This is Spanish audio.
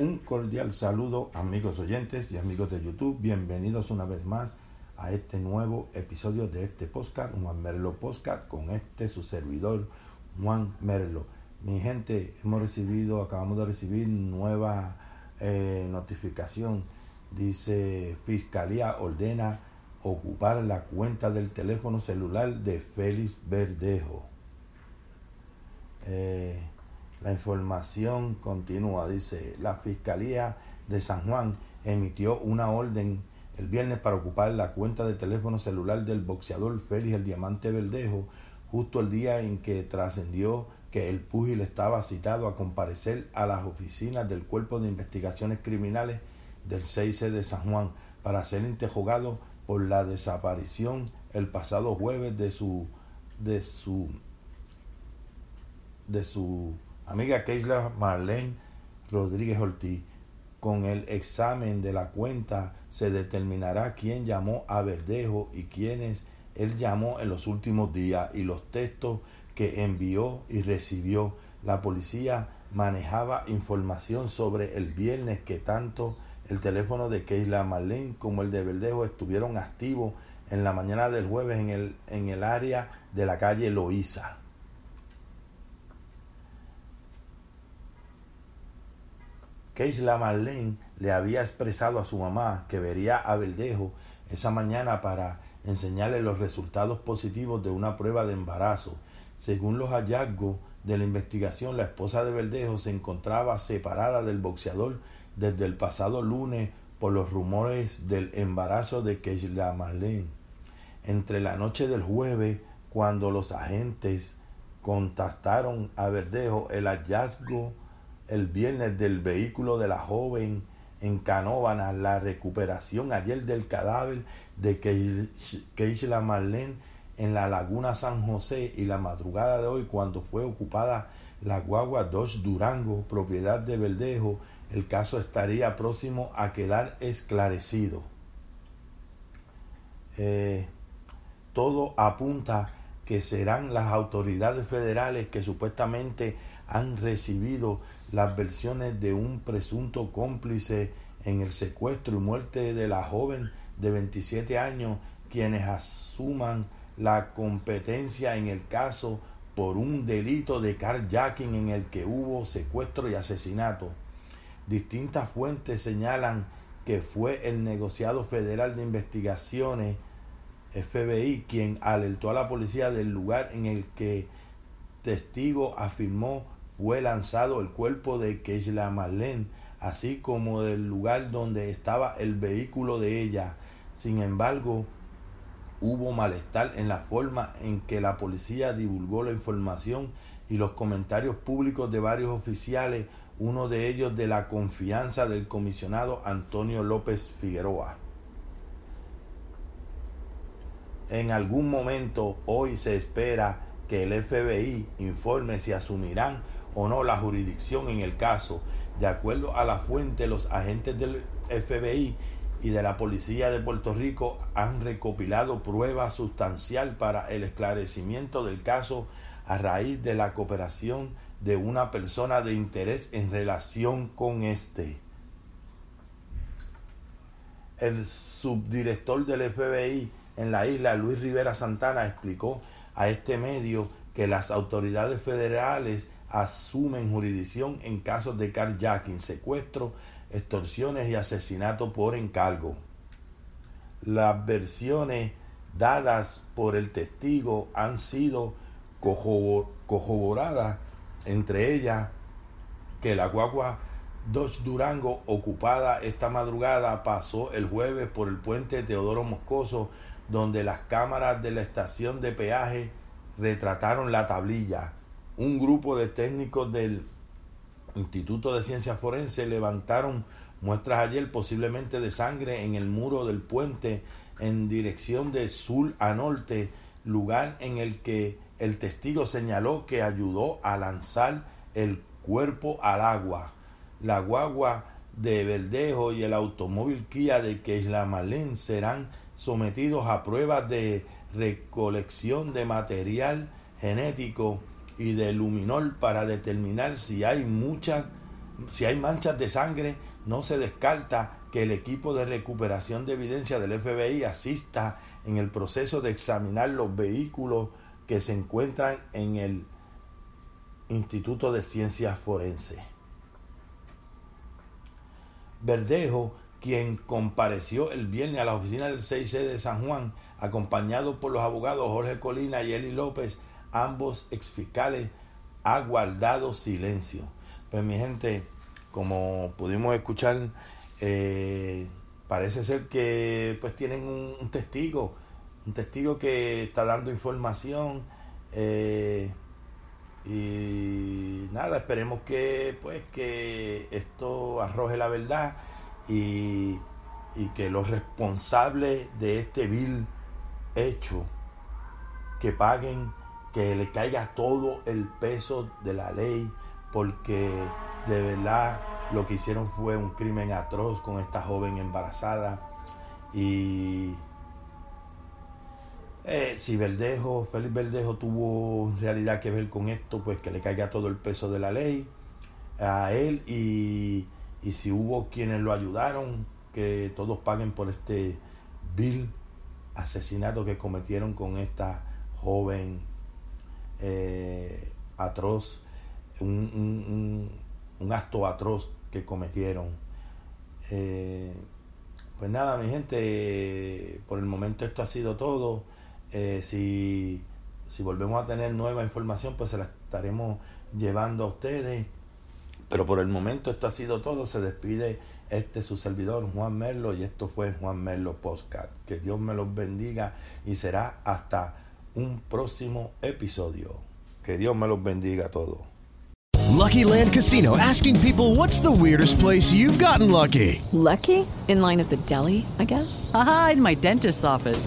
Un cordial saludo, amigos oyentes y amigos de YouTube. Bienvenidos una vez más a este nuevo episodio de este podcast, Juan Merlo Podcast, con este su servidor, Juan Merlo. Mi gente, hemos recibido, acabamos de recibir nueva eh, notificación. Dice, Fiscalía ordena ocupar la cuenta del teléfono celular de Félix Verdejo. Eh, la información continúa. Dice, la Fiscalía de San Juan emitió una orden el viernes para ocupar la cuenta de teléfono celular del boxeador Félix el Diamante Verdejo, justo el día en que trascendió que el púgil estaba citado a comparecer a las oficinas del Cuerpo de Investigaciones Criminales del 6C de San Juan para ser interrogado por la desaparición el pasado jueves de su de su de su amiga Keisla Marlene Rodríguez Ortiz. Con el examen de la cuenta se determinará quién llamó a Verdejo y quiénes él llamó en los últimos días y los textos que envió y recibió. La policía manejaba información sobre el viernes que tanto el teléfono de Keisla Marlene como el de Verdejo estuvieron activos en la mañana del jueves en el, en el área de la calle Loíza. Keisla Marlene le había expresado a su mamá que vería a Verdejo esa mañana para enseñarle los resultados positivos de una prueba de embarazo. Según los hallazgos de la investigación, la esposa de Verdejo se encontraba separada del boxeador desde el pasado lunes por los rumores del embarazo de Keisla Marlene. Entre la noche del jueves, cuando los agentes contactaron a Verdejo, el hallazgo el viernes del vehículo de la joven en Canóvanas, la recuperación ayer del cadáver de Keisla Marlene en la laguna San José y la madrugada de hoy cuando fue ocupada la guagua Dodge Durango, propiedad de Verdejo, el caso estaría próximo a quedar esclarecido. Eh, todo apunta que serán las autoridades federales que supuestamente han recibido las versiones de un presunto cómplice en el secuestro y muerte de la joven de 27 años, quienes asuman la competencia en el caso por un delito de carjacking en el que hubo secuestro y asesinato. Distintas fuentes señalan que fue el negociado federal de investigaciones FBI quien alertó a la policía del lugar en el que testigo afirmó fue lanzado el cuerpo de Keisla Marlene, así como del lugar donde estaba el vehículo de ella. Sin embargo, hubo malestar en la forma en que la policía divulgó la información y los comentarios públicos de varios oficiales, uno de ellos de la confianza del comisionado Antonio López Figueroa. En algún momento hoy se espera que el FBI informe si asumirán o no la jurisdicción en el caso. De acuerdo a la fuente, los agentes del FBI y de la Policía de Puerto Rico han recopilado pruebas sustancial para el esclarecimiento del caso a raíz de la cooperación de una persona de interés en relación con este. El subdirector del FBI en la isla, Luis Rivera Santana, explicó a este medio que las autoridades federales asumen jurisdicción en casos de carjacking, secuestro, extorsiones y asesinato por encargo. Las versiones dadas por el testigo han sido corroboradas, entre ellas que la guagua Dodge Durango ocupada esta madrugada pasó el jueves por el puente Teodoro Moscoso, donde las cámaras de la estación de peaje retrataron la tablilla un grupo de técnicos del Instituto de Ciencias Forenses levantaron muestras ayer posiblemente de sangre en el muro del puente en dirección de sur a norte, lugar en el que el testigo señaló que ayudó a lanzar el cuerpo al agua. La guagua de Verdejo y el automóvil Kia de Malén serán sometidos a pruebas de recolección de material genético y de luminol para determinar si hay muchas si hay manchas de sangre no se descarta que el equipo de recuperación de evidencia del FBI asista en el proceso de examinar los vehículos que se encuentran en el Instituto de Ciencias Forenses. Verdejo, quien compareció el viernes a la oficina del 6C de San Juan, acompañado por los abogados Jorge Colina y Eli López, ambos exfiscales, ha guardado silencio. Pues mi gente, como pudimos escuchar, eh, parece ser que pues tienen un, testigo, un testigo que está dando información. Eh, y nada, esperemos que pues que esto arroje la verdad y, y que los responsables de este vil hecho que paguen, que le caiga todo el peso de la ley, porque de verdad lo que hicieron fue un crimen atroz con esta joven embarazada. Y eh, si Verdejo, Félix Verdejo tuvo en realidad que ver con esto, pues que le caiga todo el peso de la ley a él y, y si hubo quienes lo ayudaron, que todos paguen por este vil asesinato que cometieron con esta joven eh, atroz, un, un, acto atroz que cometieron. Eh, pues nada, mi gente, por el momento esto ha sido todo. Eh, si, si volvemos a tener nueva información, pues se la estaremos llevando a ustedes. Pero por el momento esto ha sido todo. Se despide este su servidor Juan Merlo y esto fue Juan Merlo Postcard. Que Dios me los bendiga y será hasta un próximo episodio. Que Dios me los bendiga a todos. Lucky Land Casino asking people what's the weirdest place you've gotten lucky. Lucky? In line at the deli, I guess. Aha, in my dentist's office.